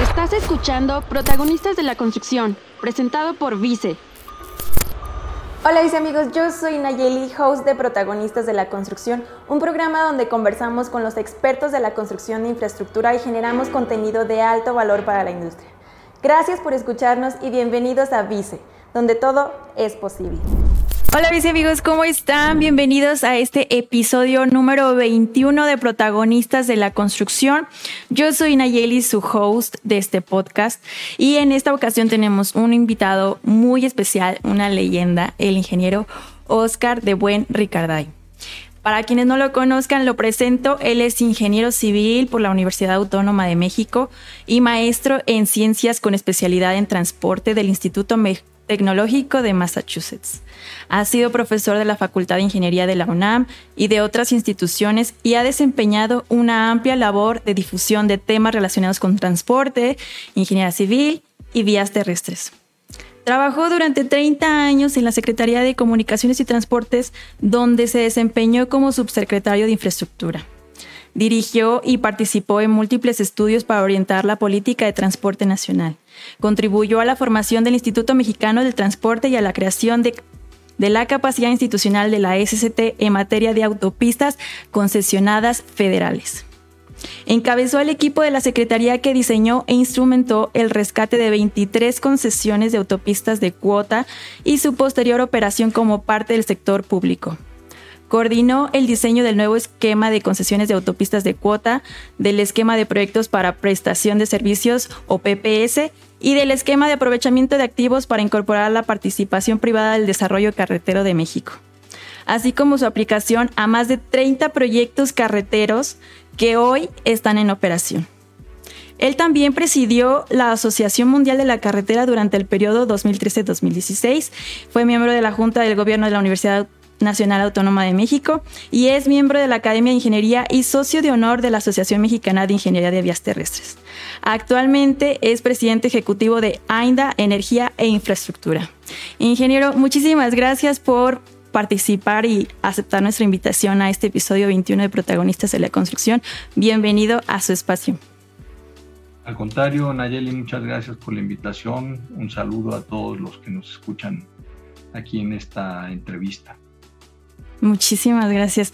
Estás escuchando Protagonistas de la Construcción, presentado por Vice. Hola mis amigos, yo soy Nayeli, host de Protagonistas de la Construcción, un programa donde conversamos con los expertos de la construcción de infraestructura y generamos contenido de alto valor para la industria. Gracias por escucharnos y bienvenidos a Vice, donde todo es posible. Hola mis amigos, ¿cómo están? Bienvenidos a este episodio número 21 de Protagonistas de la Construcción. Yo soy Nayeli, su host de este podcast, y en esta ocasión tenemos un invitado muy especial, una leyenda, el ingeniero Oscar de Buen Ricarday. Para quienes no lo conozcan, lo presento. Él es ingeniero civil por la Universidad Autónoma de México y maestro en ciencias con especialidad en transporte del Instituto Tecnológico de Massachusetts. Ha sido profesor de la Facultad de Ingeniería de la UNAM y de otras instituciones y ha desempeñado una amplia labor de difusión de temas relacionados con transporte, ingeniería civil y vías terrestres. Trabajó durante 30 años en la Secretaría de Comunicaciones y Transportes, donde se desempeñó como subsecretario de Infraestructura. Dirigió y participó en múltiples estudios para orientar la política de transporte nacional. Contribuyó a la formación del Instituto Mexicano del Transporte y a la creación de, la capacidad institucional de la SCT en materia de autopistas concesionadas federales. Encabezó el equipo de la Secretaría que diseñó e instrumentó el rescate de 23 concesiones de autopistas de cuota y su posterior operación como parte del sector público. Coordinó el diseño del nuevo esquema de concesiones de autopistas de cuota, del esquema de proyectos para prestación de servicios o PPS y del esquema de aprovechamiento de activos para incorporar la participación privada del desarrollo carretero de México, así como su aplicación a más de 30 proyectos carreteros que hoy están en operación. Él también presidió la Asociación Mundial de la Carretera durante el periodo 2013-2016. Fue miembro de la Junta del Gobierno de la Universidad Nacional Autónoma de México y es miembro de la Academia de Ingeniería y socio de honor de la Asociación Mexicana de Ingeniería de Vías Terrestres. Actualmente es presidente ejecutivo de AINDA Energía e Infraestructura. Ingeniero, muchísimas gracias por participar y aceptar nuestra invitación a este episodio 21 de Protagonistas de la Construcción. Bienvenido a su espacio. Al contrario, Nayeli, muchas gracias por la invitación. Un saludo a todos los que nos escuchan aquí en esta entrevista. Muchísimas gracias.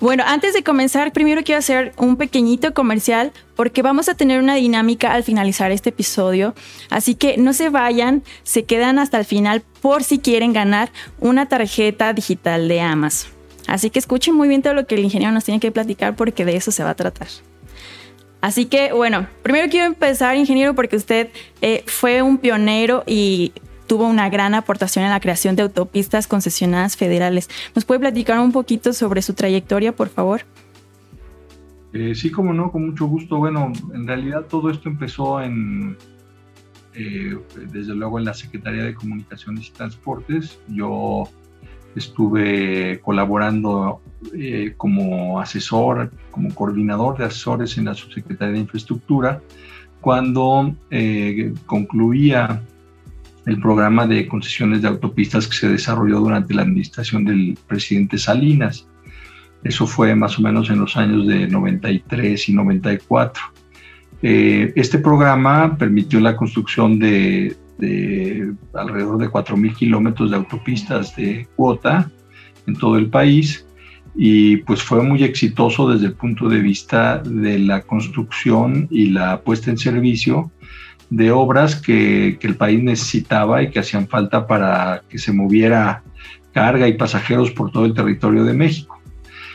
Bueno, antes de comenzar, primero quiero hacer un pequeñito comercial porque vamos a tener una dinámica al finalizar este episodio. Así que no se vayan, se quedan hasta el final por si quieren ganar una tarjeta digital de Amazon. Así que escuchen muy bien todo lo que el ingeniero nos tiene que platicar porque de eso se va a tratar. Así que, bueno, primero quiero empezar, ingeniero, porque usted eh, fue un pionero y tuvo una gran aportación en la creación de autopistas concesionadas federales. ¿Nos puede platicar un poquito sobre su trayectoria, por favor? Eh, sí, como no, con mucho gusto. Bueno, en realidad todo esto empezó en, eh, desde luego en la Secretaría de Comunicaciones y Transportes. Yo estuve colaborando eh, como asesor, como coordinador de asesores en la Subsecretaría de Infraestructura, cuando concluía el programa de concesiones de autopistas que se desarrolló durante la administración del presidente Salinas. Eso fue más o menos en los años de 93 y 94. Eh, este programa permitió la construcción de, de alrededor de 4.000 kilómetros de autopistas de cuota en todo el país y pues fue muy exitoso desde el punto de vista de la construcción y la puesta en servicio de obras que, el país necesitaba y que hacían falta para que se moviera carga y pasajeros por todo el territorio de México.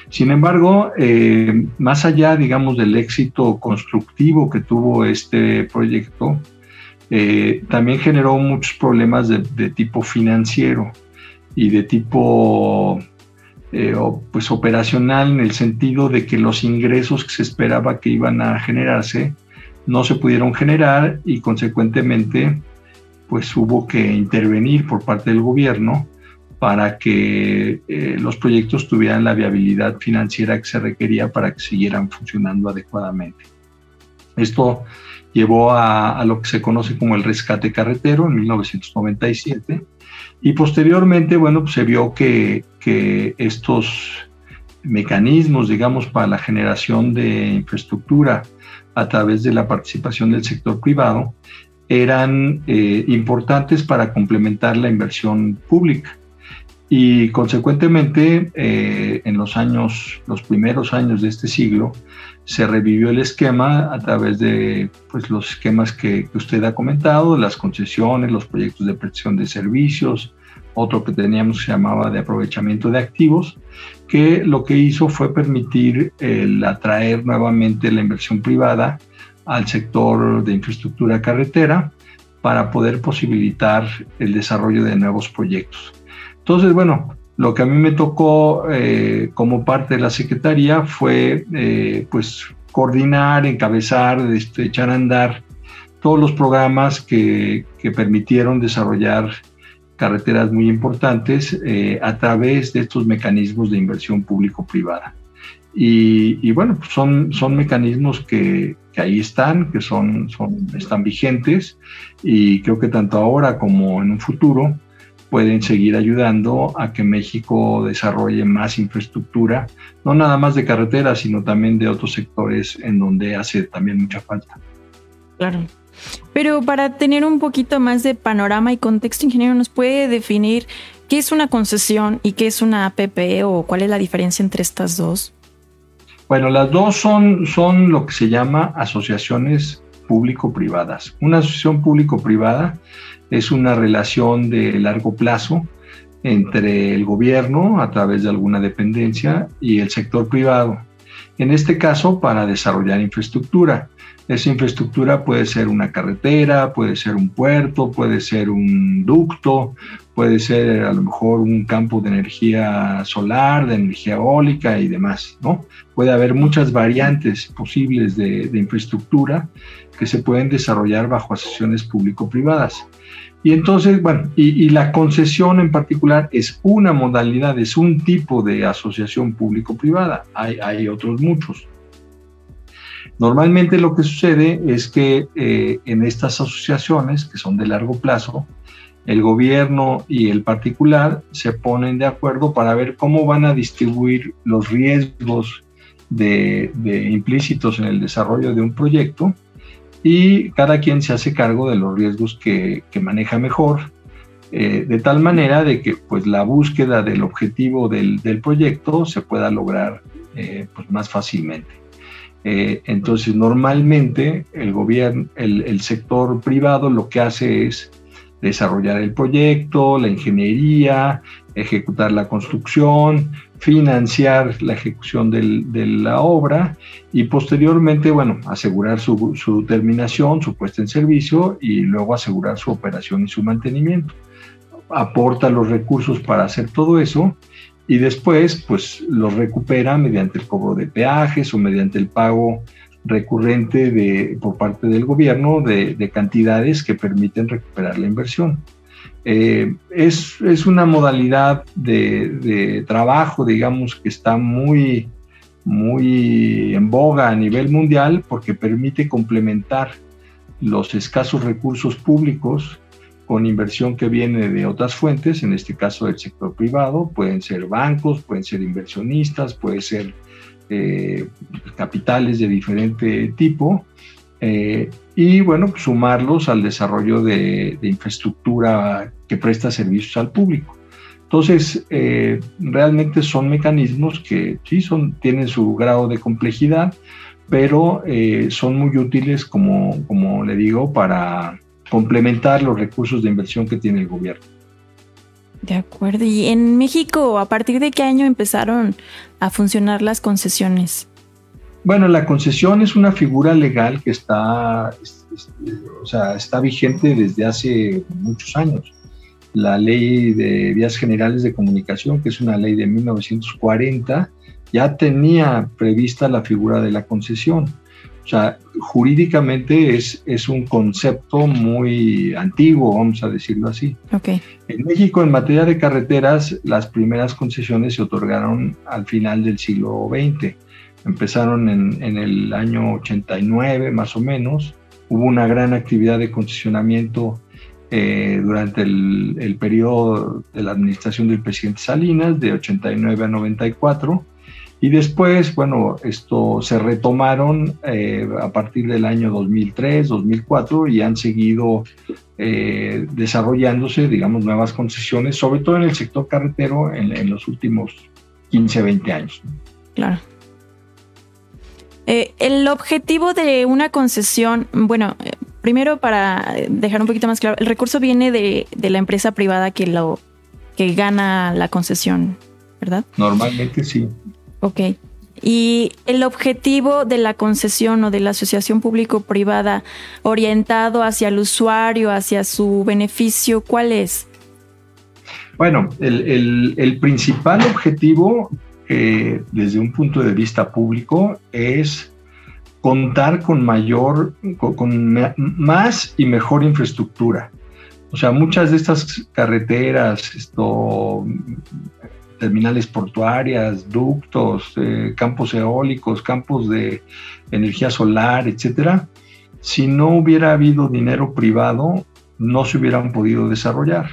Sin embargo, eh, más allá, digamos, del éxito constructivo que tuvo este proyecto, eh, también generó muchos problemas de, tipo financiero y de tipo eh, pues operacional en el sentido de que los ingresos que se esperaba que iban a generarse no se pudieron generar y consecuentemente pues hubo que intervenir por parte del gobierno para que eh, los proyectos tuvieran la viabilidad financiera que se requería para que siguieran funcionando adecuadamente. Esto llevó a, lo que se conoce como el rescate carretero en 1997 y posteriormente, bueno, pues se vio que, que estos mecanismos, digamos, para la generación de infraestructura a través de la participación del sector privado eran eh, importantes para complementar la inversión pública. Y consecuentemente, eh, en los años, los primeros años de este siglo, se revivió el esquema a través de pues, los esquemas que, usted ha comentado, las concesiones, los proyectos de prestación de servicios, otro que teníamos se llamaba de aprovechamiento de activos, que lo que hizo fue permitir el atraer nuevamente la inversión privada al sector de infraestructura carretera para poder posibilitar el desarrollo de nuevos proyectos. Entonces, bueno, lo que a mí me tocó eh, como parte de la Secretaría fue eh, pues coordinar, encabezar, este, echar a andar todos los programas que, que permitieron desarrollar carreteras muy importantes eh, a través de estos mecanismos de inversión público-privada. Y, bueno, pues son, son mecanismos que, que, ahí están, que son, son, están vigentes y creo que tanto ahora como en un futuro pueden seguir ayudando a que México desarrolle más infraestructura, no nada más de carreteras, sino también de otros sectores en donde hace también mucha falta. Claro. Pero para tener un poquito más de panorama y contexto, ingeniero, ¿nos puede definir qué es una concesión y qué es una APP o cuál es la diferencia entre estas dos? Bueno, las dos son, son lo que se llama asociaciones público-privadas. Una asociación público-privada es una relación de largo plazo entre el gobierno a través de alguna dependencia y el sector privado. En este caso, para desarrollar infraestructura. Esa infraestructura puede ser una carretera, puede ser un puerto, puede ser un ducto, puede ser a lo mejor un campo de energía solar, de energía eólica y demás, ¿no? Puede haber muchas variantes posibles de, infraestructura que se pueden desarrollar bajo asociaciones público-privadas. Y entonces, bueno, y, la concesión en particular es una modalidad, es un tipo de asociación público-privada. Hay, hay otros muchos. Normalmente lo que sucede es que eh, en estas asociaciones, que son de largo plazo, el gobierno y el particular se ponen de acuerdo para ver cómo van a distribuir los riesgos de, implícitos en el desarrollo de un proyecto y cada quien se hace cargo de los riesgos que, maneja mejor, eh, de tal manera de que pues, la búsqueda del objetivo del, proyecto se pueda lograr eh, pues, más fácilmente. Eh, entonces, normalmente el gobierno, el, sector privado lo que hace es desarrollar el proyecto, la ingeniería, ejecutar la construcción, financiar la ejecución de la obra y posteriormente, bueno, asegurar su, su, terminación, su puesta en servicio y luego asegurar su operación y su mantenimiento. Aporta los recursos para hacer todo eso y después pues los recupera mediante el cobro de peajes o mediante el pago recurrente de, por parte del gobierno de, cantidades que permiten recuperar la inversión. Eh, es, es, una modalidad de, de, trabajo, digamos, que está muy, muy en boga a nivel mundial porque permite complementar los escasos recursos públicos con inversión que viene de otras fuentes, en este caso del sector privado, pueden ser bancos, pueden ser inversionistas, pueden ser eh, capitales de diferente tipo, eh, y bueno, sumarlos al desarrollo de, infraestructura que presta servicios al público. Entonces, eh, realmente son mecanismos que sí son, tienen su grado de complejidad, pero son muy útiles, como, como le digo, para complementar los recursos de inversión que tiene el gobierno. De acuerdo. ¿Y en México, a partir de qué año empezaron a funcionar las concesiones? Bueno, la concesión es una figura legal que está, o sea, está vigente desde hace muchos años. La ley de vías generales de comunicación, que es una ley de 1940, ya tenía prevista la figura de la concesión. O sea, jurídicamente es, es un concepto muy antiguo, vamos a decirlo así. Okay. En México, en materia de carreteras, las primeras concesiones se otorgaron al final del siglo XX. Empezaron en, en el año 89, más o menos. Hubo una gran actividad de concesionamiento eh, durante el, el periodo de la administración del presidente Salinas, de 89 a 94 Y después, bueno, esto se retomaron eh, a partir del año 2003, 2004 y han seguido eh, desarrollándose, digamos, nuevas concesiones, sobre todo en el sector carretero en, los últimos 15, 20 años. Claro. Eh, el objetivo de una concesión, bueno, primero para dejar un poquito más claro, el recurso viene de, de la empresa privada que lo que gana la concesión, ¿verdad? Normalmente sí. Ok. Y el objetivo de la concesión o de la asociación público-privada orientado hacia el usuario, hacia su beneficio, ¿cuál es? Bueno, el, principal objetivo eh, desde un punto de vista público es contar con mayor, con más y mejor infraestructura. O sea, muchas de estas carreteras, esto, terminales portuarias, ductos, eh, campos eólicos, campos de energía solar, etcétera, si no hubiera habido dinero privado, no se hubieran podido desarrollar.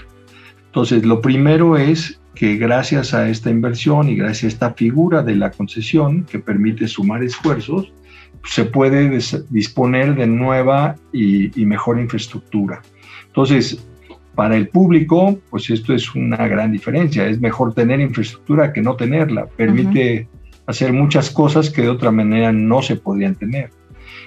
Entonces, lo primero es que gracias a esta inversión y gracias a esta figura de la concesión que permite sumar esfuerzos, se puede disponer de nueva y, y mejor infraestructura. Entonces, para el público, pues esto es una gran diferencia. Es mejor tener infraestructura que no tenerla. Permite hacer muchas cosas que de otra manera no se podrían tener.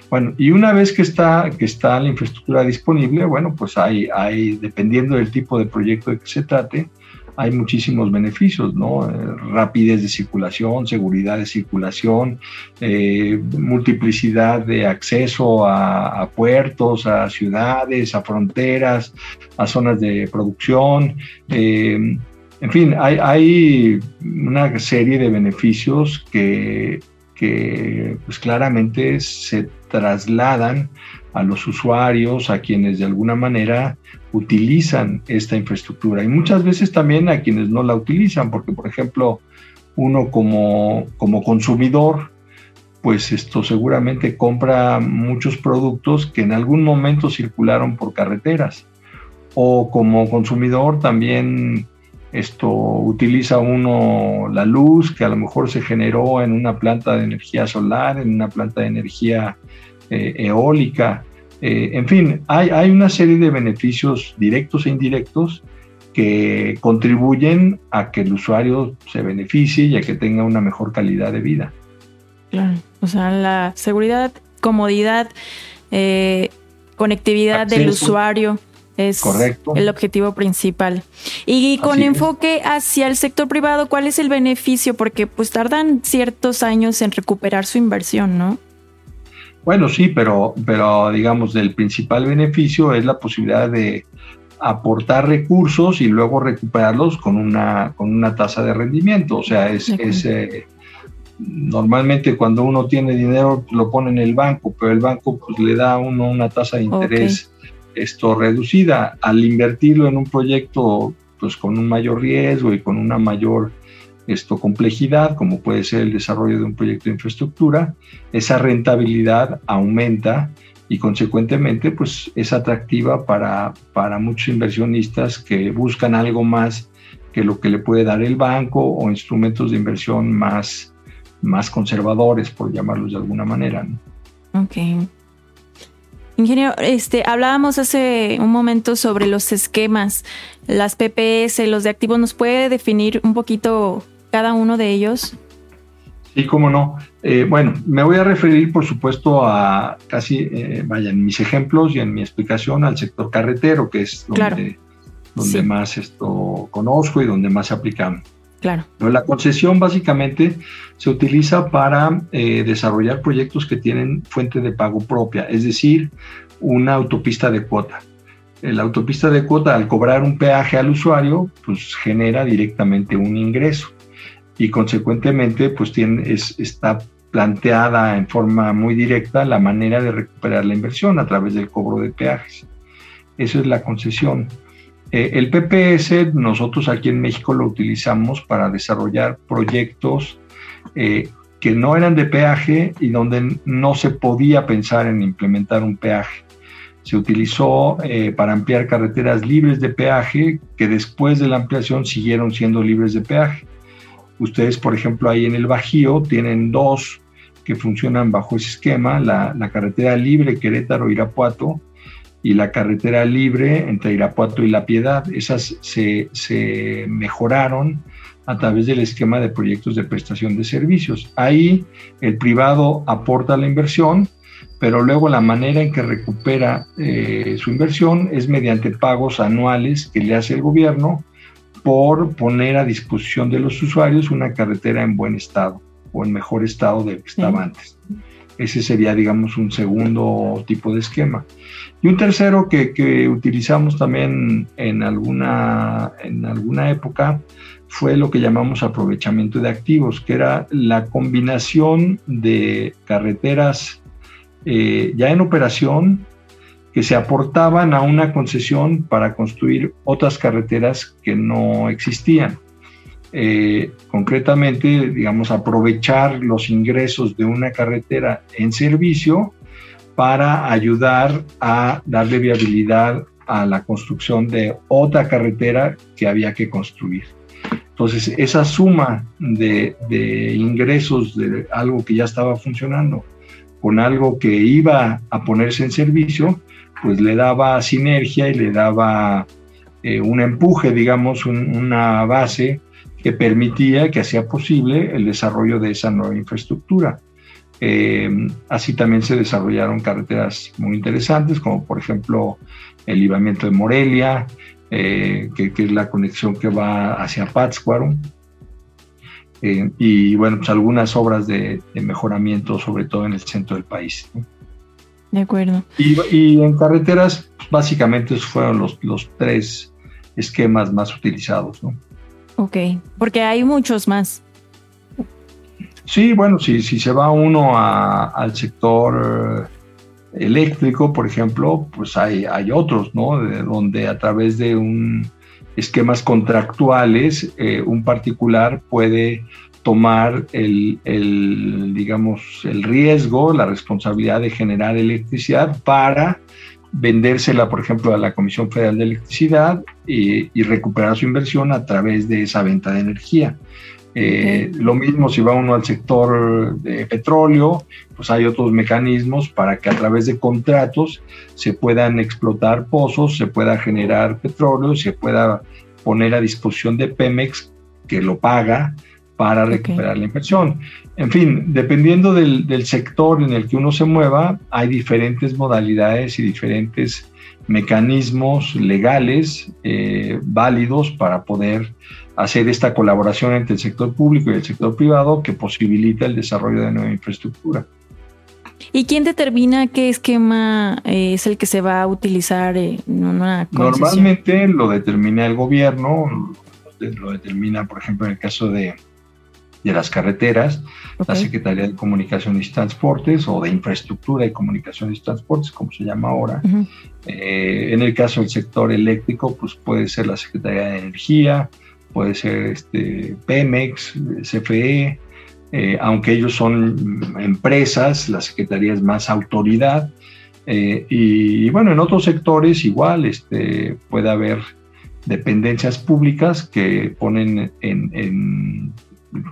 Bueno, y una vez que está, que está la infraestructura disponible, bueno, pues hay, hay, dependiendo del tipo de proyecto de que se trate, hay muchísimos beneficios, ¿no? Eh, rapidez de circulación, seguridad de circulación, eh, multiplicidad de acceso a, puertos, a ciudades, a fronteras, a zonas de producción. Eh, en fin, hay, una serie de beneficios que, que pues claramente se trasladan a los usuarios, a quienes de alguna manera utilizan esta infraestructura. Y muchas veces también a quienes no la utilizan, porque por ejemplo uno como, como consumidor, pues esto seguramente compra muchos productos que en algún momento circularon por carreteras. O como consumidor también esto utiliza uno la luz que a lo mejor se generó en una planta de energía solar, en una planta de energía eh, eólica. Eh, en fin, hay, hay una serie de beneficios directos e indirectos que contribuyen a que el usuario se beneficie y a que tenga una mejor calidad de vida. Claro, o sea, la seguridad, comodidad, eh, conectividad del usuario es el objetivo principal. Y con enfoque hacia el sector privado, ¿cuál es el beneficio? Porque pues tardan ciertos años en recuperar su inversión, ¿no? Bueno, sí, pero, pero digamos, el principal beneficio es la posibilidad de aportar recursos y luego recuperarlos con una, con una tasa de rendimiento. O sea, es, eh, normalmente cuando uno tiene dinero lo pone en el banco, pero el banco pues, le da a uno una tasa de interés esto reducida. Al invertirlo en un proyecto pues con un mayor riesgo y con una mayor esto complejidad, como puede ser el desarrollo de un proyecto de infraestructura, esa rentabilidad aumenta y consecuentemente pues es atractiva para, para muchos inversionistas que buscan algo más que lo que le puede dar el banco o instrumentos de inversión más, más conservadores, por llamarlos de alguna manera. Ok. Ingeniero, este, hablábamos hace un momento sobre los esquemas, las PPS, los de activos. ¿Nos puede definir un poquito cada uno de ellos? Sí, cómo no. Eh, bueno, me voy a referir, por supuesto, a casi, eh, vaya, en mis ejemplos y en mi explicación al sector carretero, que es donde, donde más esto conozco y donde más se aplican. Claro. Pero la concesión básicamente se utiliza para eh, desarrollar proyectos que tienen fuente de pago propia, es decir, una autopista de cuota. La autopista de cuota, al cobrar un peaje al usuario, pues genera directamente un ingreso y consecuentemente pues tiene, es, está planteada en forma muy directa la manera de recuperar la inversión a través del cobro de peajes. Eso es la concesión. Eh, el PPS nosotros aquí en México lo utilizamos para desarrollar proyectos eh, que no eran de peaje y donde no se podía pensar en implementar un peaje. Se utilizó eh, para ampliar carreteras libres de peaje que después de la ampliación siguieron siendo libres de peaje Ustedes, por ejemplo, ahí en el Bajío tienen dos que funcionan bajo ese esquema, la, carretera libre Querétaro-Irapuato y la carretera libre entre Irapuato y La Piedad. Esas se, mejoraron a través del esquema de proyectos de prestación de servicios. Ahí el privado aporta la inversión, pero luego la manera en que recupera eh, su inversión es mediante pagos anuales que le hace el gobierno por poner a disposición de los usuarios una carretera en buen estado o en mejor estado del que estaba antes. Ese sería, digamos, un segundo tipo de esquema. Y un tercero que, que utilizamos también en alguna, en alguna época fue lo que llamamos aprovechamiento de activos, que era la combinación de carreteras eh, ya en operación que se aportaban a una concesión para construir otras carreteras que no existían. Eh, concretamente, digamos, aprovechar los ingresos de una carretera en servicio para ayudar a darle viabilidad a la construcción de otra carretera que había que construir. Entonces, esa suma de, ingresos de algo que ya estaba funcionando con algo que iba a ponerse en servicio, pues le daba sinergia y le daba eh, un empuje, digamos, una base que permitía, que hacía posible el desarrollo de esa nueva infraestructura. Eh, así también se desarrollaron carreteras muy interesantes, como por ejemplo el libamiento de Morelia, eh, que, es la conexión que va hacia Pátzcuaro. Y bueno, pues algunas obras de, mejoramiento, sobre todo en el centro del país. De acuerdo. Y, en carreteras, pues, básicamente esos fueron los, los tres esquemas más utilizados. ¿no? Ok, porque hay muchos más. Sí, bueno, si, si se va uno al sector eléctrico, por ejemplo, pues hay, hay otros, ¿no? donde a través de un esquemas contractuales, eh, un particular puede tomar el, el, digamos, el riesgo, la responsabilidad de generar electricidad para vendérsela, por ejemplo, a la Comisión Federal de Electricidad y, y recuperar su inversión a través de esa venta de energía. Eh, lo mismo si va uno al sector de petróleo, pues hay otros mecanismos para que a través de contratos se puedan explotar pozos, se pueda generar petróleo, se pueda poner a disposición de Pemex que lo paga para recuperar la inversión. En fin, dependiendo del, sector en el que uno se mueva, hay diferentes modalidades y diferentes mecanismos legales eh, válidos para poder hacer esta colaboración entre el sector público y el sector privado que posibilita el desarrollo de nueva infraestructura. ¿Y quién determina qué esquema eh, es el que se va a utilizar en una concesión? Normalmente lo determina el gobierno, lo determina, por ejemplo, en el caso de, de las carreteras, la Secretaría de Comunicaciones y Transportes o de Infraestructura y Comunicaciones y Transportes, como se llama ahora. Eh, en el caso del sector eléctrico, pues puede ser la Secretaría de Energía, puede ser este, Pemex, CFE, eh, aunque ellos son empresas, la Secretaría es más autoridad. Eh, y, bueno, en otros sectores igual este, puede haber dependencias públicas que ponen en,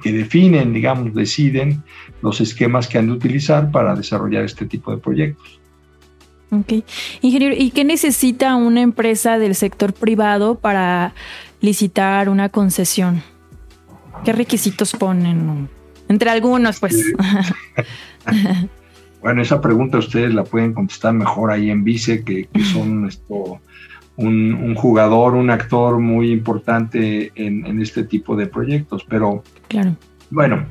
que definen, digamos, deciden los esquemas que han de utilizar para desarrollar este tipo de proyectos. Ok. Ingeniero, ¿y qué necesita una empresa del sector privado para licitar una concesión? ¿Qué requisitos ponen? Entre algunos, pues. bueno, esa pregunta ustedes la pueden contestar mejor ahí en Vice, que, son esto, un, jugador, un actor muy importante en, este tipo de proyectos. Pero, claro. bueno,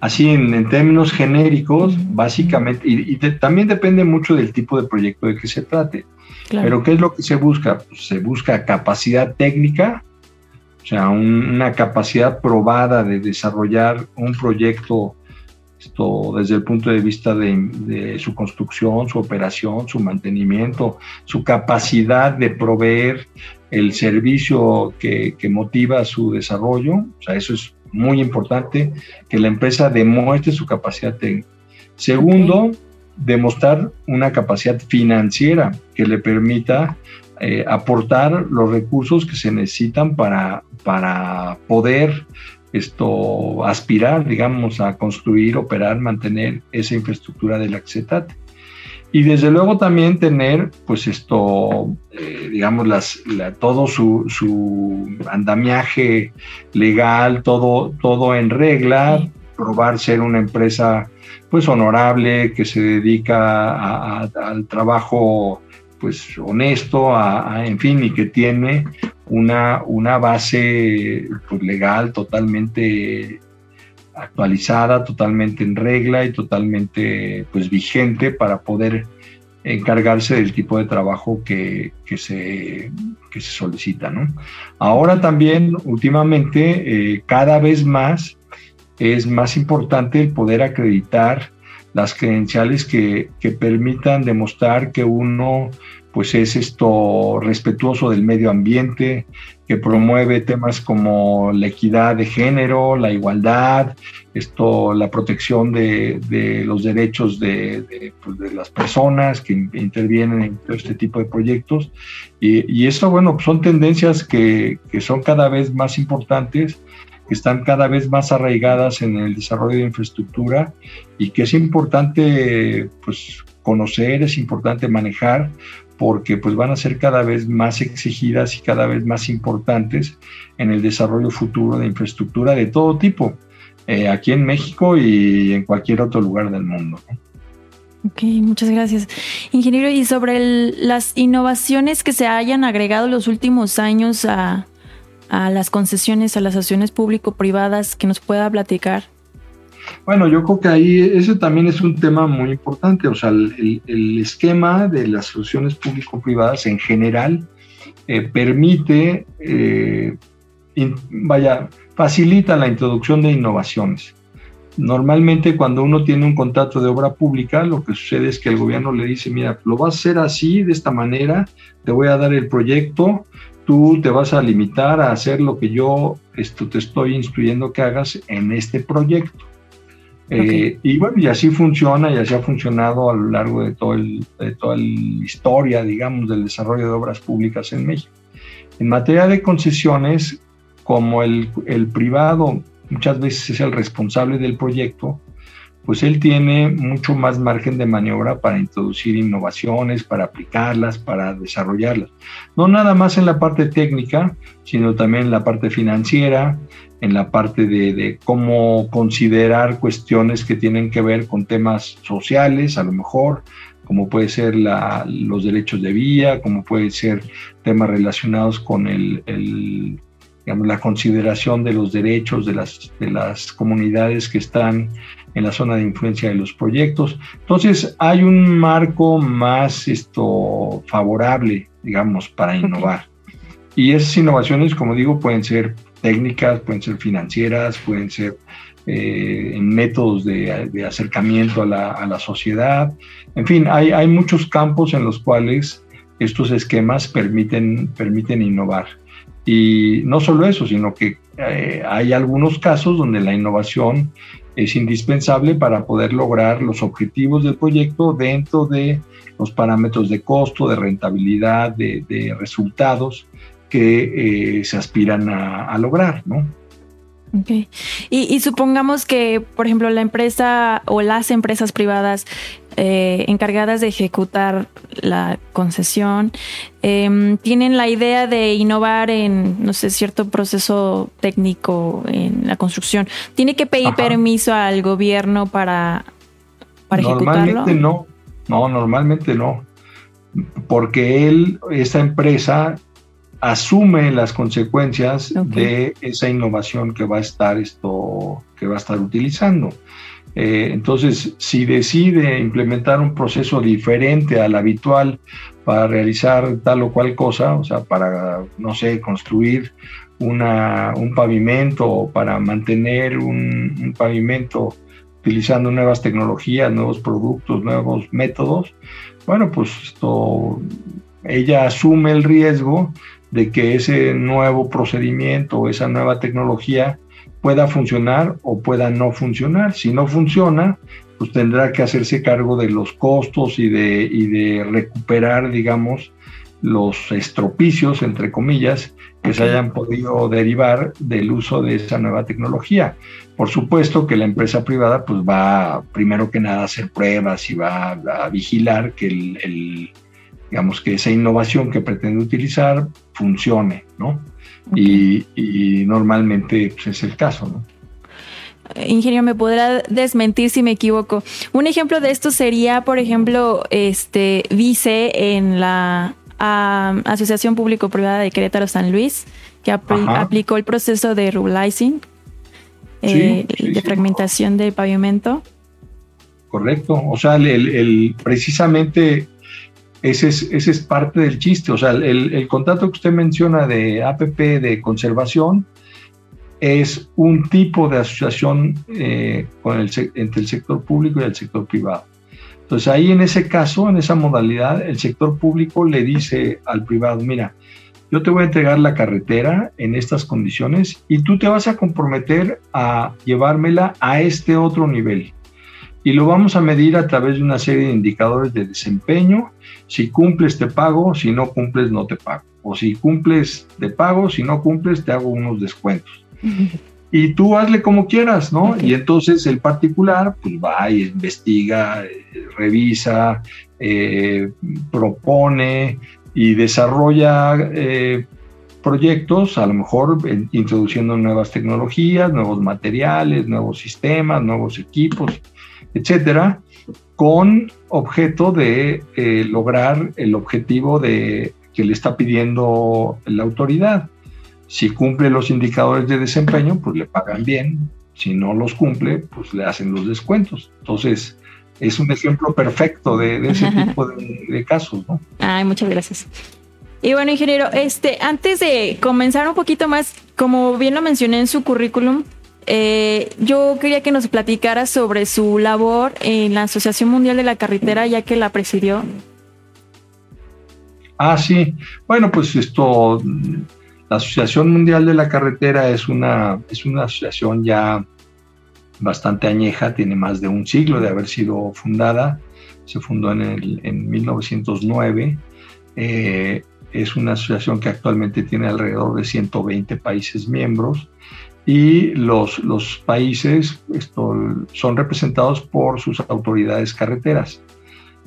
así en, términos genéricos, básicamente, y, también depende mucho del tipo de proyecto de que se trate. Pero ¿qué es lo que se busca? Pues se busca capacidad técnica, o sea, una capacidad probada de desarrollar un proyecto esto, desde el punto de vista de, su construcción, su operación, su mantenimiento, su capacidad de proveer el servicio que, motiva su desarrollo. O sea, eso es muy importante, que la empresa demuestre su capacidad técnica. Segundo, demostrar una capacidad financiera que le permita eh, aportar los recursos que se necesitan para, para poder esto aspirar, digamos, a construir, operar, mantener esa infraestructura del Accetate. Y desde luego también tener, pues esto, eh, digamos, las, todo su, su, andamiaje legal, todo, todo en regla, probar ser una empresa, pues honorable, que se dedica al trabajo, pues honesto, a, en fin, y que tiene una, una base pues, legal totalmente actualizada, totalmente en regla y totalmente pues vigente para poder encargarse del tipo de trabajo que, se, se solicita. ¿no? Ahora también, últimamente, eh, cada vez más es más importante el poder acreditar las credenciales que, que permitan demostrar que uno pues es esto respetuoso del medio ambiente, que promueve temas como la equidad de género, la igualdad, esto, la protección de, los derechos de, pues, de, las personas que intervienen en todo este tipo de proyectos. Y, y esto, bueno, son tendencias que, que son cada vez más importantes que están cada vez más arraigadas en el desarrollo de infraestructura y que es importante pues, conocer, es importante manejar, porque pues van a ser cada vez más exigidas y cada vez más importantes en el desarrollo futuro de infraestructura de todo tipo, eh, aquí en México y en cualquier otro lugar del mundo. Ok, muchas gracias. Ingeniero, y sobre las innovaciones que se hayan agregado los últimos años a, a las concesiones, a las acciones público-privadas, que nos pueda platicar. Bueno, yo creo que ahí ese también es un tema muy importante, o sea, el, esquema de las soluciones público-privadas en general eh, permite, eh, vaya, facilita la introducción de innovaciones. Normalmente cuando uno tiene un contrato de obra pública, lo que sucede es que el gobierno le dice, mira, lo vas a hacer así, de esta manera, te voy a dar el proyecto, tú te vas a limitar a hacer lo que yo esto, te estoy instruyendo que hagas en este proyecto. Eh, y bueno, y así funciona y así ha funcionado a lo largo de, todo el, de toda la historia, digamos, del desarrollo de obras públicas en México. En materia de concesiones, como el, el privado muchas veces es el responsable del proyecto, pues él tiene mucho más margen de maniobra para introducir innovaciones, para aplicarlas, para desarrollarlas. No nada más en la parte técnica, sino también en la parte financiera, en la parte de, cómo considerar cuestiones que tienen que ver con temas sociales, a lo mejor, como puede ser los derechos de vía, como puede ser temas relacionados con la consideración de los derechos de las comunidades que están en la zona de influencia de los proyectos. Entonces, hay un marco más esto, favorable, digamos, para innovar. Y esas innovaciones, como digo, pueden ser técnicas, pueden ser financieras, pueden ser eh, en métodos de, acercamiento a la, sociedad. En fin, hay, hay, muchos campos en los cuales estos esquemas permiten, permiten innovar. Y no solo eso, sino que eh, hay algunos casos donde la innovación es indispensable para poder lograr los objetivos del proyecto dentro de los parámetros de costo, de rentabilidad, de, resultados que eh, se aspiran a, lograr, ¿no? Okay. Y, supongamos que, por ejemplo, la empresa o las empresas privadas eh, encargadas de ejecutar la concesión em, tienen la idea de innovar en, no sé, cierto proceso técnico en la construcción. ¿Tiene que pedir permiso al gobierno para, para normalmente no, no, normalmente no. Porque él, esa empresa asume las consecuencias de esa innovación que va a estar esto que va a estar utilizando. Eh, entonces, si decide implementar un proceso diferente al habitual para realizar tal o cual cosa, o sea, para, no sé, construir una, un pavimento o para mantener un, un pavimento utilizando nuevas tecnologías, nuevos productos, nuevos métodos, bueno, pues esto, ella asume el riesgo de que ese nuevo procedimiento o esa nueva tecnología pueda funcionar o pueda no funcionar. Si no funciona, pues tendrá que hacerse cargo de los costos y de, de recuperar, digamos, los estropicios, entre comillas, que se hayan podido derivar del uso de esa nueva tecnología. Por supuesto que la empresa privada pues va primero que nada a hacer pruebas y va a, vigilar que el, digamos que esa innovación que pretende utilizar funcione, ¿no? Y, normalmente pues, es el caso, ¿no? ingeniero, me podrá desmentir si me equivoco. Un ejemplo de esto sería, por ejemplo, este Vice en la Asociación Público-Privada de Querétaro San Luis, que aplicó el proceso de rublicing, eh, de fragmentación de pavimento. Correcto. O sea, el, precisamente ese es, parte del chiste. O sea, el, el, contrato que usted menciona de APP de conservación es un tipo de asociación eh, con el, entre el sector público y el sector privado. Entonces ahí en ese caso, en esa modalidad, el sector público le dice al privado, mira, yo te voy a entregar la carretera en estas condiciones y tú te vas a comprometer a llevármela a este otro nivel. Y lo vamos a medir a través de una serie de indicadores de desempeño. Si cumples, te pago. Si no cumples, no te pago. O si cumples, te pago. Si no cumples, te hago unos descuentos. Y tú hazle como quieras, ¿no? Y entonces el particular, pues va y investiga, eh, revisa, eh, propone y desarrolla eh, proyectos, a lo mejor introduciendo nuevas tecnologías, nuevos materiales, nuevos sistemas, nuevos equipos, etcétera, con objeto de lograr el objetivo de que le está pidiendo la autoridad. Si cumple los indicadores de desempeño, pues le pagan bien. Si no los cumple, pues le hacen los descuentos. Entonces, es un ejemplo perfecto de, ese tipo de, casos, ¿no? Ay, muchas gracias. Y bueno, ingeniero, este, antes de comenzar un poquito más, como bien lo mencioné en su currículum, eh, yo quería que nos platicara sobre su labor en la Asociación Mundial de la Carretera, ya que la presidió. Ah, sí. Bueno, pues esto la Asociación Mundial de la Carretera es una, es una asociación ya bastante añeja, tiene más de un siglo de haber sido fundada, se fundó en, el, en 1909. Eh, es una asociación que actualmente tiene alrededor de 120 países miembros y los, los países esto, son representados por sus autoridades carreteras.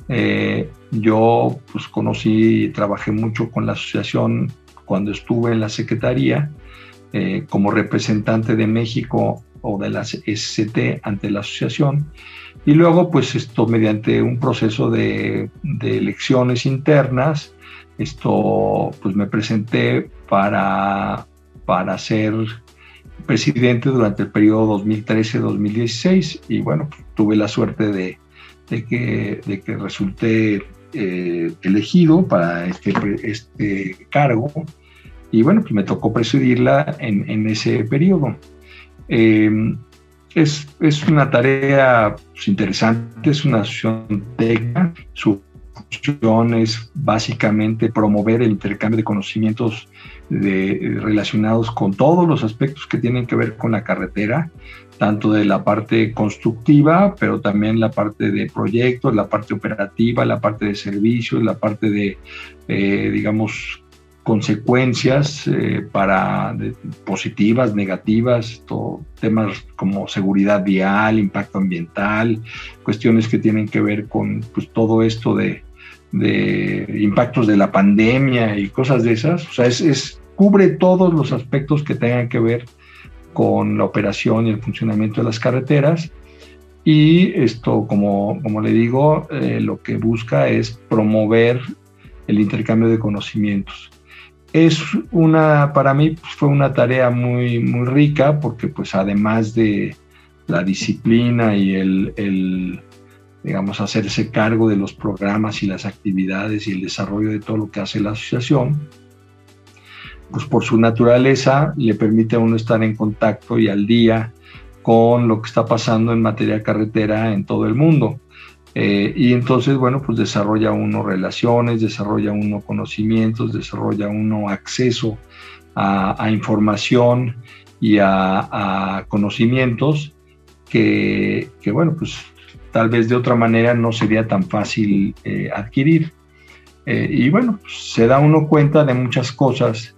Eh, yo pues, conocí y trabajé mucho con la asociación cuando estuve en la Secretaría eh, como representante de México o de la SCT ante la asociación. Y luego, pues esto mediante un proceso de, elecciones internas, esto pues me presenté para, para ser presidente durante el periodo 2013-2016 y bueno, tuve la suerte de, que, de resulté eh, elegido para este, este cargo y bueno, pues me tocó presidirla en, ese periodo. Eh, es, es, una tarea pues, interesante, es una asociación técnica, su función es básicamente promover el intercambio de conocimientos de, relacionados con todos los aspectos que tienen que ver con la carretera, tanto de la parte constructiva, pero también la parte de proyectos, la parte operativa, la parte de servicios, la parte de, eh, digamos, consecuencias eh, para positivas, negativas, temas como seguridad vial, impacto ambiental, cuestiones que tienen que ver con pues, todo esto de, de impactos de la pandemia y cosas de esas. O sea, es, cubre todos los aspectos que tengan que ver con la operación y el funcionamiento de las carreteras. Y esto, como, como le digo, eh, lo que busca es promover el intercambio de conocimientos. Es una, para mí pues, fue una tarea muy, muy rica porque pues además de la disciplina y el, el digamos, hacerse cargo de los programas y las actividades y el desarrollo de todo lo que hace la asociación, pues por su naturaleza le permite a uno estar en contacto y al día con lo que está pasando en materia carretera en todo el mundo. Eh, y entonces, bueno, pues desarrolla uno relaciones, desarrolla uno conocimientos, desarrolla uno acceso a, información y a, conocimientos que, que, bueno, pues tal vez de otra manera no sería tan fácil eh, adquirir. Eh, y bueno, pues, se da uno cuenta de muchas cosas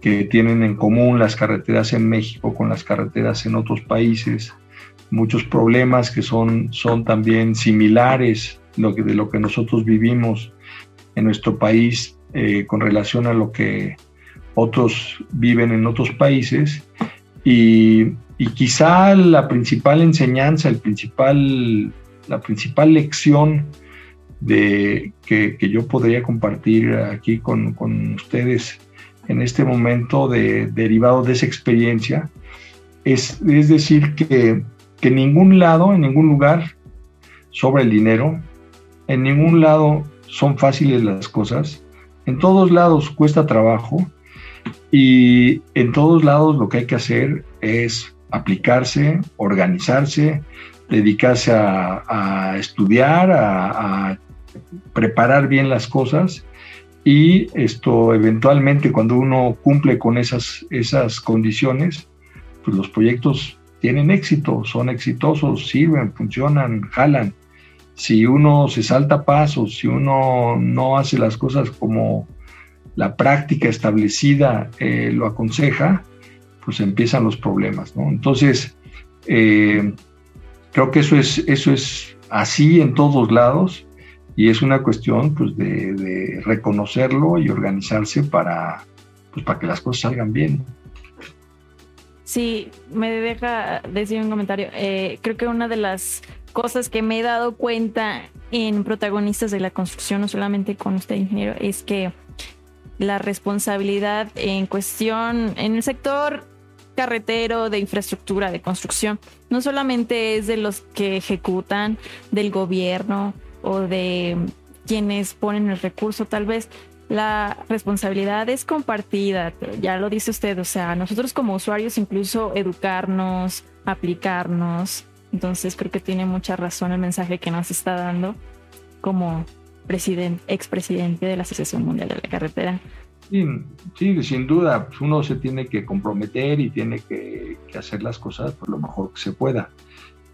que tienen en común las carreteras en México con las carreteras en otros países, muchos problemas que son, son también similares lo que, de lo que nosotros vivimos en nuestro país eh, con relación a lo que otros viven en otros países y, y quizá la principal enseñanza, el principal, la principal lección de, que, que yo podría compartir aquí con, con, ustedes en este momento de, derivado de esa experiencia es, es decir que, que en ningún lado, en ningún lugar sobra el dinero, en ningún lado son fáciles las cosas, en todos lados cuesta trabajo y en todos lados lo que hay que hacer es aplicarse, organizarse, dedicarse a, estudiar, a, preparar bien las cosas y esto eventualmente cuando uno cumple con esas, esas condiciones, pues los proyectos tienen éxito, son exitosos, sirven, funcionan, jalan. Si uno se salta pasos, si uno no hace las cosas como la práctica establecida eh, lo aconseja, pues empiezan los problemas, ¿no? Entonces, eh, creo que eso es, eso es así en todos lados y es una cuestión pues, de, reconocerlo y organizarse para, pues, para que las cosas salgan bien. Sí, me deja decir un comentario. Eh, creo que una de las cosas que me he dado cuenta en protagonistas de la construcción, no solamente con usted, ingeniero, es que la responsabilidad en cuestión en el sector carretero, de infraestructura, de construcción, no solamente es de los que ejecutan, del gobierno o de quienes ponen el recurso, tal vez la responsabilidad es compartida, ya lo dice usted, o sea, nosotros como usuarios incluso educarnos, aplicarnos, entonces creo que tiene mucha razón el mensaje que nos está dando como presidente, expresidente de la Asociación Mundial de la Carretera. Sí, sin duda, pues, uno se tiene que comprometer y tiene que, hacer las cosas por lo mejor que se pueda.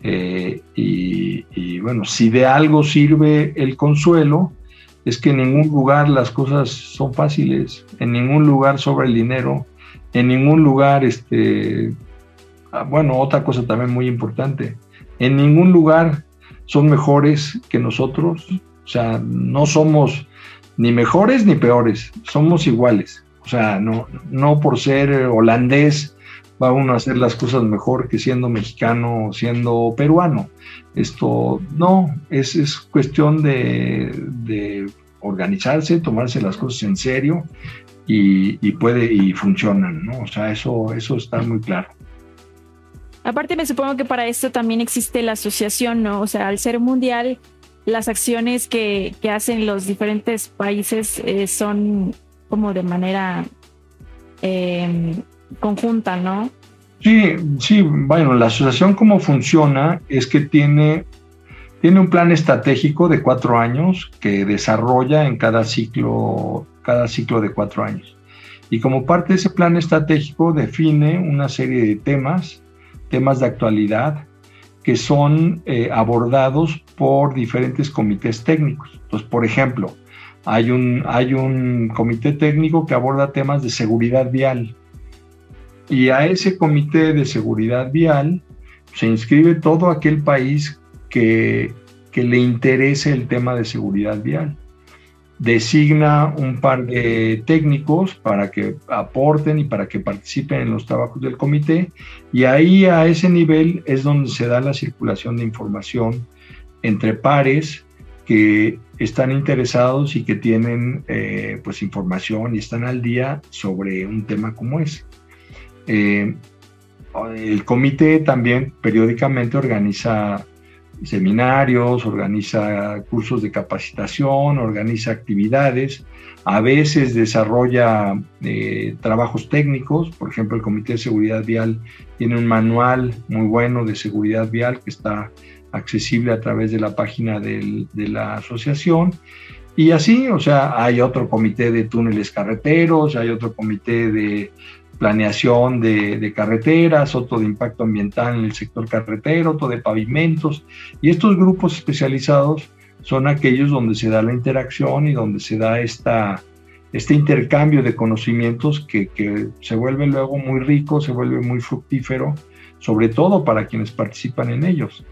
Eh, y, bueno, si de algo sirve el consuelo, es que en ningún lugar las cosas son fáciles, en ningún lugar sobra el dinero, en ningún lugar, este, ah, bueno, otra cosa también muy importante, en ningún lugar son mejores que nosotros, o sea, no somos ni mejores ni peores, somos iguales. O sea, no, no por ser holandés va uno a hacer las cosas mejor que siendo mexicano o siendo peruano. Esto no, es, es cuestión de, organizarse, tomarse las cosas en serio y, y, puede y funcionan, ¿no? O sea, eso, eso está muy claro. Aparte me supongo que para esto también existe la asociación, ¿no? O sea, al ser mundial, las acciones que, hacen los diferentes países eh, son como de manera em, conjunta, ¿no? Sí, sí, bueno, la asociación cómo funciona es que tiene, tiene un plan estratégico de cuatro años que desarrolla en cada ciclo, cada ciclo de cuatro años. Y como parte de ese plan estratégico define una serie de temas, temas de actualidad, que son eh, abordados por diferentes comités técnicos. Entonces, por ejemplo, hay un, hay un comité técnico que aborda temas de seguridad vial. Y a ese comité de seguridad vial se inscribe todo aquel país que, que le interese el tema de seguridad vial designa un par de técnicos para que aporten y para que participen en los trabajos del comité y ahí a ese nivel es donde se da la circulación de información entre pares que están interesados y que tienen eh, pues información y están al día sobre un tema como ese. Eh, el comité también periódicamente organiza seminarios, organiza cursos de capacitación, organiza actividades, a veces desarrolla eh, trabajos técnicos, por ejemplo el Comité de Seguridad Vial tiene un manual muy bueno de seguridad vial que está accesible a través de la página de la asociación. Y así, o sea, hay otro comité de túneles carreteros, hay otro comité de planeación de, carreteras, otro de impacto ambiental en el sector carretero, otro de pavimentos. Y estos grupos especializados son aquellos donde se da la interacción y donde se da esta, este intercambio de conocimientos que, que se vuelve luego muy rico, se vuelve muy fructífero, sobre todo para quienes participan en ellos.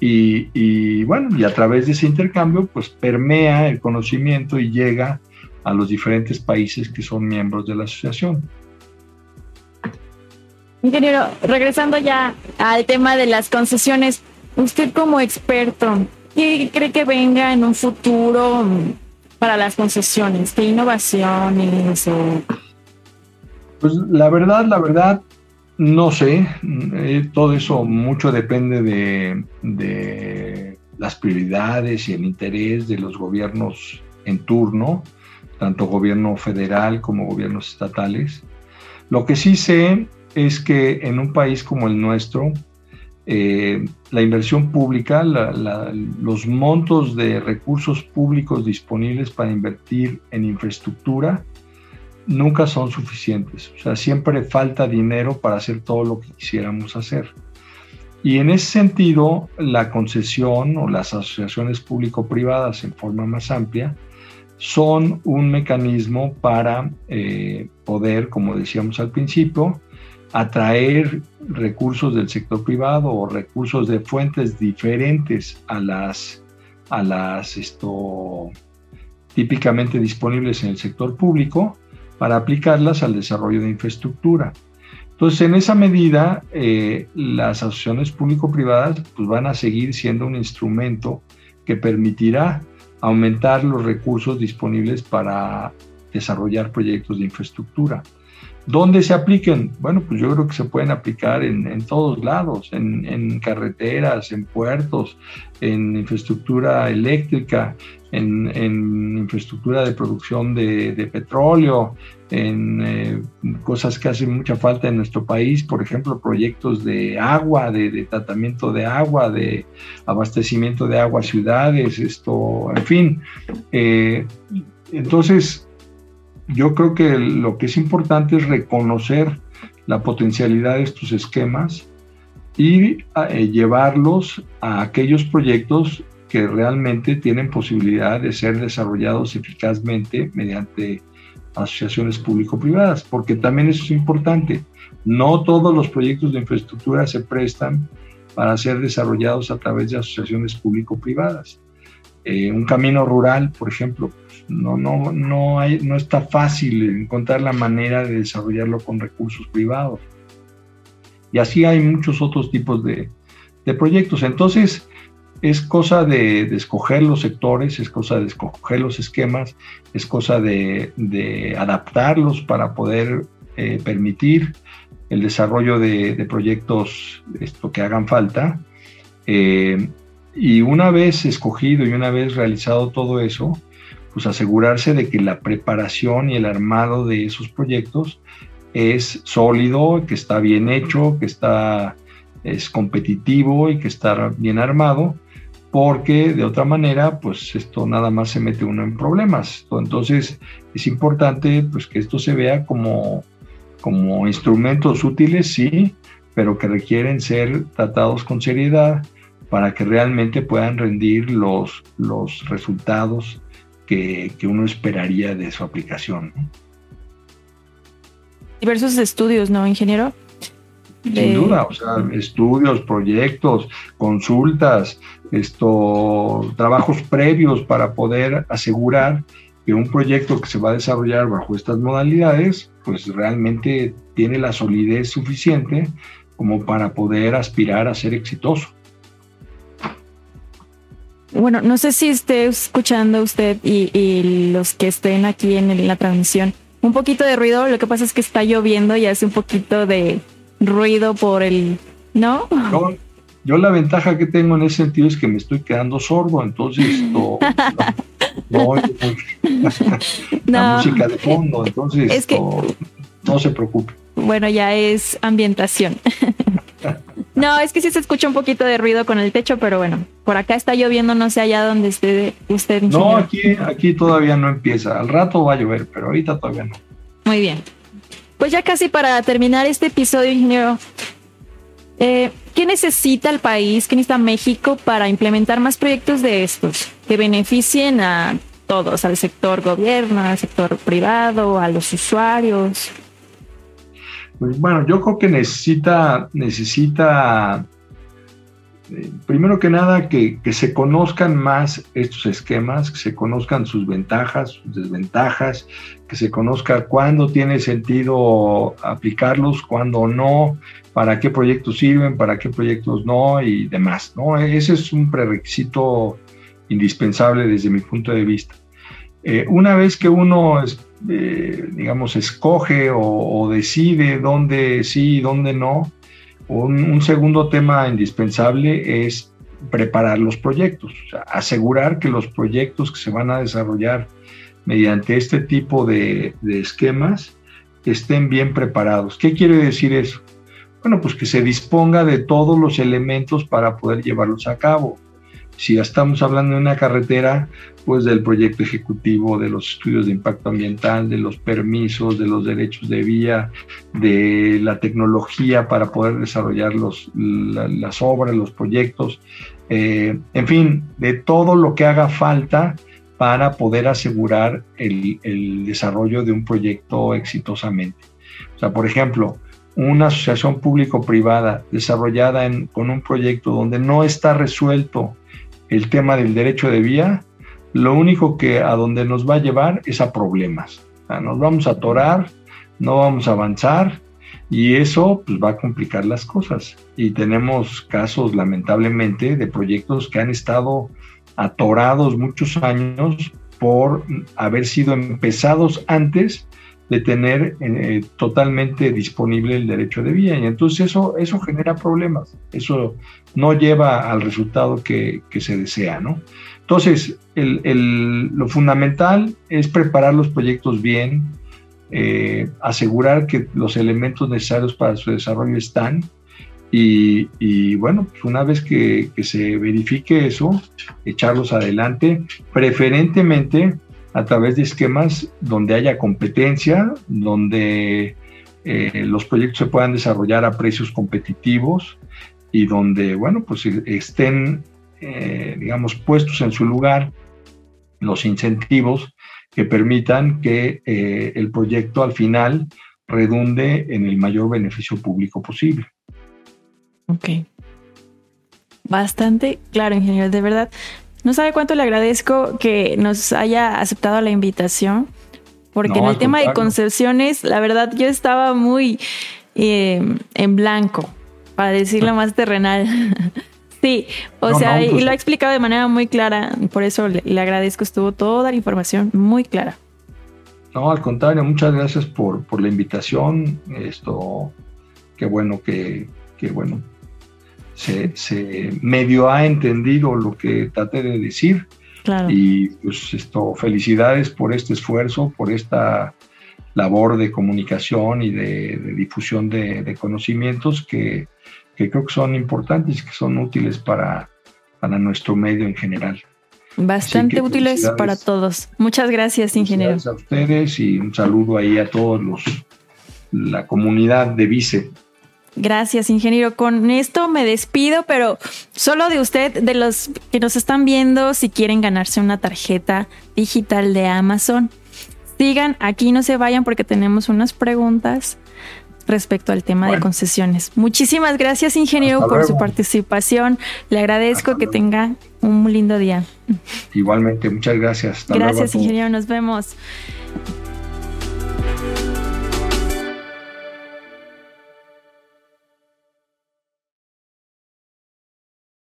Y, y, bueno, y a través de ese intercambio, pues permea el conocimiento y llega a los diferentes países que son miembros de la asociación. Ingeniero, regresando ya al tema de las concesiones, usted como experto, ¿qué cree que venga en un futuro para las concesiones? ¿Qué innovaciones? Pues la verdad, la verdad, no sé. Eh, todo eso mucho depende de, de las prioridades y el interés de los gobiernos en turno, tanto gobierno federal como gobiernos estatales. Lo que sí sé es que en un país como el nuestro, eh, la inversión pública, los montos de recursos públicos disponibles para invertir en infraestructura nunca son suficientes. O sea, siempre falta dinero para hacer todo lo que quisiéramos hacer. Y en ese sentido, la concesión o las asociaciones público-privadas en forma más amplia son un mecanismo para eh, poder, como decíamos al principio, atraer recursos del sector privado o recursos de fuentes diferentes a las, a las típicamente disponibles en el sector público para aplicarlas al desarrollo de infraestructura. Entonces, en esa medida, eh, las asociaciones público-privadas pues, van a seguir siendo un instrumento que permitirá aumentar los recursos disponibles para desarrollar proyectos de infraestructura. ¿Dónde se apliquen? Bueno, pues yo creo que se pueden aplicar en, todos lados, en, carreteras, en puertos, en infraestructura eléctrica, en, infraestructura de producción de, petróleo, en eh, cosas que hacen mucha falta en nuestro país, por ejemplo, proyectos de agua, de, tratamiento de agua, de abastecimiento de agua a ciudades, esto, en fin. Eh, entonces, yo creo que lo que es importante es reconocer la potencialidad de estos esquemas y eh, llevarlos a aquellos proyectos que realmente tienen posibilidad de ser desarrollados eficazmente mediante asociaciones público-privadas, porque también eso es importante. No todos los proyectos de infraestructura se prestan para ser desarrollados a través de asociaciones público-privadas. Eh, un camino rural, por ejemplo, no, no, no, hay, no está fácil encontrar la manera de desarrollarlo con recursos privados. Y así hay muchos otros tipos de, proyectos. Entonces, es cosa de, escoger los sectores, es cosa de escoger los esquemas, es cosa de, adaptarlos para poder eh, permitir el desarrollo de, proyectos esto, que hagan falta. Eh, y una vez escogido y una vez realizado todo eso, pues asegurarse de que la preparación y el armado de esos proyectos es sólido, que está bien hecho, que está es competitivo y que está bien armado, porque de otra manera, pues esto nada más se mete uno en problemas. Entonces, es importante pues que esto se vea como, como instrumentos útiles, sí, pero que requieren ser tratados con seriedad para que realmente puedan rendir los, los resultados que, uno esperaría de su aplicación. Diversos estudios, ¿no, ingeniero? Sin duda, o sea, estudios, proyectos, consultas, esto, trabajos previos para poder asegurar que un proyecto que se va a desarrollar bajo estas modalidades, pues realmente tiene la solidez suficiente como para poder aspirar a ser exitoso. Bueno, no sé si esté escuchando usted y, los que estén aquí en, la transmisión. Un poquito de ruido, lo que pasa es que está lloviendo y hace un poquito de ruido por el... ¿No? yo la ventaja que tengo en ese sentido es que me estoy quedando sordo, entonces no, no, la música de fondo, entonces no se preocupe. Bueno, ya es ambientación. No, es que sí se escucha un poquito de ruido con el techo, pero bueno, por acá está lloviendo, no sé allá donde esté usted. No, aquí, aquí todavía no empieza. Al rato va a llover, pero ahorita todavía no. Muy bien. Pues ya casi para terminar este episodio, ingeniero, Eh, ¿Qué necesita el país, qué necesita México para implementar más proyectos de estos que beneficien a todos, al sector gobierno, al sector privado, a los usuarios? Bueno, yo creo que necesita, necesita eh, primero que nada, que, se conozcan más estos esquemas, que se conozcan sus ventajas, sus desventajas, que se conozca cuándo tiene sentido aplicarlos, cuándo no, para qué proyectos sirven, para qué proyectos no y demás. ¿no? Ese es un prerequisito indispensable desde mi punto de vista. Eh, una vez que uno, eh, digamos, escoge o, decide dónde sí y dónde no, un, segundo tema indispensable es preparar los proyectos, asegurar que los proyectos que se van a desarrollar mediante este tipo de, esquemas estén bien preparados. ¿Qué quiere decir eso? Bueno, pues que se disponga de todos los elementos para poder llevarlos a cabo. Si estamos hablando de una carretera, pues del proyecto ejecutivo, de los estudios de impacto ambiental, de los permisos, de los derechos de vía, de la tecnología para poder desarrollar los, las obras, los proyectos, eh, en fin, de todo lo que haga falta para poder asegurar el, el desarrollo de un proyecto exitosamente. O sea, por ejemplo, una asociación público-privada desarrollada en, con un proyecto donde no está resuelto el tema del derecho de vía, lo único que a donde nos va a llevar es a problemas. nos vamos a atorar, no vamos a avanzar y eso pues, va a complicar las cosas. Y tenemos casos, lamentablemente, de proyectos que han estado atorados muchos años por haber sido empezados antes de tener eh, totalmente disponible el derecho de vía. Y entonces eso, eso genera problemas, eso no lleva al resultado que, se desea, ¿no? Entonces, lo fundamental es preparar los proyectos bien, eh, asegurar que los elementos necesarios para su desarrollo están y, bueno, pues una vez que, que se verifique eso, echarlos adelante, preferentemente a través de esquemas donde haya competencia, donde eh, los proyectos se puedan desarrollar a precios competitivos y donde, bueno, pues e, estén, eh, digamos, puestos en su lugar los incentivos que permitan que eh, el proyecto al final redunde en el mayor beneficio público posible. Ok. Bastante claro, ingeniero. De verdad, no sabe cuánto le agradezco que nos haya aceptado la invitación, porque en el tema de concepciones, la verdad, yo estaba muy eh, en blanco, para decirlo más terrenal. sí, o sea, y pues lo ha explicado de manera muy clara, por eso le, agradezco, estuvo toda la información muy clara. No, al contrario, muchas gracias por, por la invitación. Esto, qué bueno que, que bueno, se, medio ha entendido lo que traté de decir. Y pues esto, felicidades por este esfuerzo, por esta labor de comunicación y de, difusión de, conocimientos que, creo que son importantes, que son útiles para, para nuestro medio en general. Bastante útiles para todos. Muchas gracias, ingeniero. Gracias a ustedes y un saludo ahí a todos los la comunidad de Vice. Gracias, ingeniero. Con esto me despido, pero solo de usted, de los que nos están viendo, si quieren ganarse una tarjeta digital de Amazon, sigan aquí, no se vayan porque tenemos unas preguntas respecto al tema de concesiones. Muchísimas gracias, ingeniero, por su participación. Le agradezco que tenga un lindo día. Igualmente, muchas gracias. gracias, ingeniero. Nos vemos.